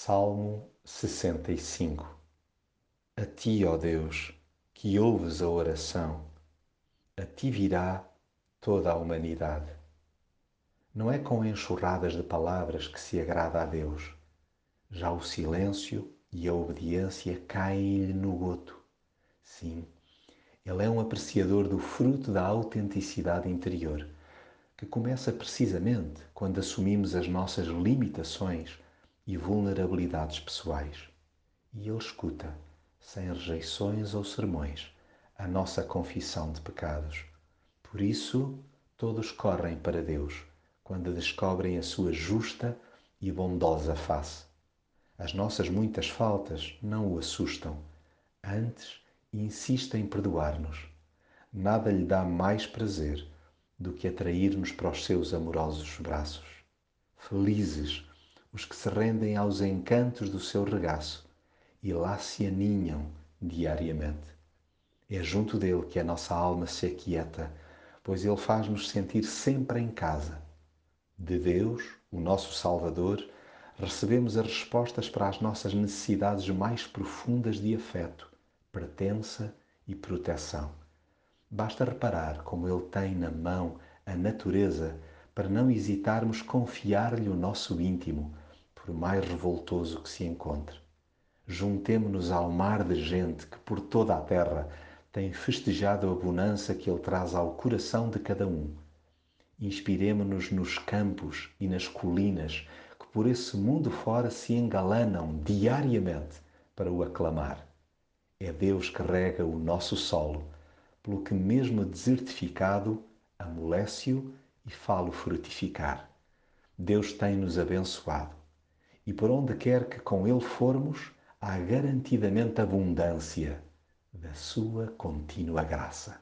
Salmo 65 A ti, ó Deus, que ouves a oração, a ti virá toda a humanidade. Não é com enxurradas de palavras que se agrada a Deus. Já o silêncio e a obediência caem-lhe no goto. Sim, ele é um apreciador do fruto da autenticidade interior, que começa precisamente quando assumimos as nossas limitações e vulnerabilidades pessoais. E Ele escuta, sem rejeições ou sermões, a nossa confissão de pecados. Por isso, todos correm para Deus quando descobrem a sua justa e bondosa face. As nossas muitas faltas não o assustam, antes insistem em perdoar-nos. Nada lhe dá mais prazer do que atrair-nos para os seus amorosos braços. Felizes os que se rendem aos encantos do seu regaço e lá se aninham diariamente. É junto dele que a nossa alma se aquieta, pois ele faz-nos sentir sempre em casa. De Deus, o nosso Salvador, recebemos as respostas para as nossas necessidades mais profundas de afeto, pertença e proteção. Basta reparar como ele tem na mão a natureza para não hesitarmos confiar-lhe o nosso íntimo, por mais revoltoso que se encontre. Juntemo-nos ao mar de gente que por toda a terra tem festejado a bonança que ele traz ao coração de cada um. Inspiremo-nos nos campos e nas colinas que por esse mundo fora se engalanam diariamente para o aclamar. É Deus que rega o nosso solo, pelo que mesmo desertificado amolece-o e falo frutificar. Deus tem-nos abençoado e por onde quer que com Ele formos, há garantidamente abundância da Sua contínua graça.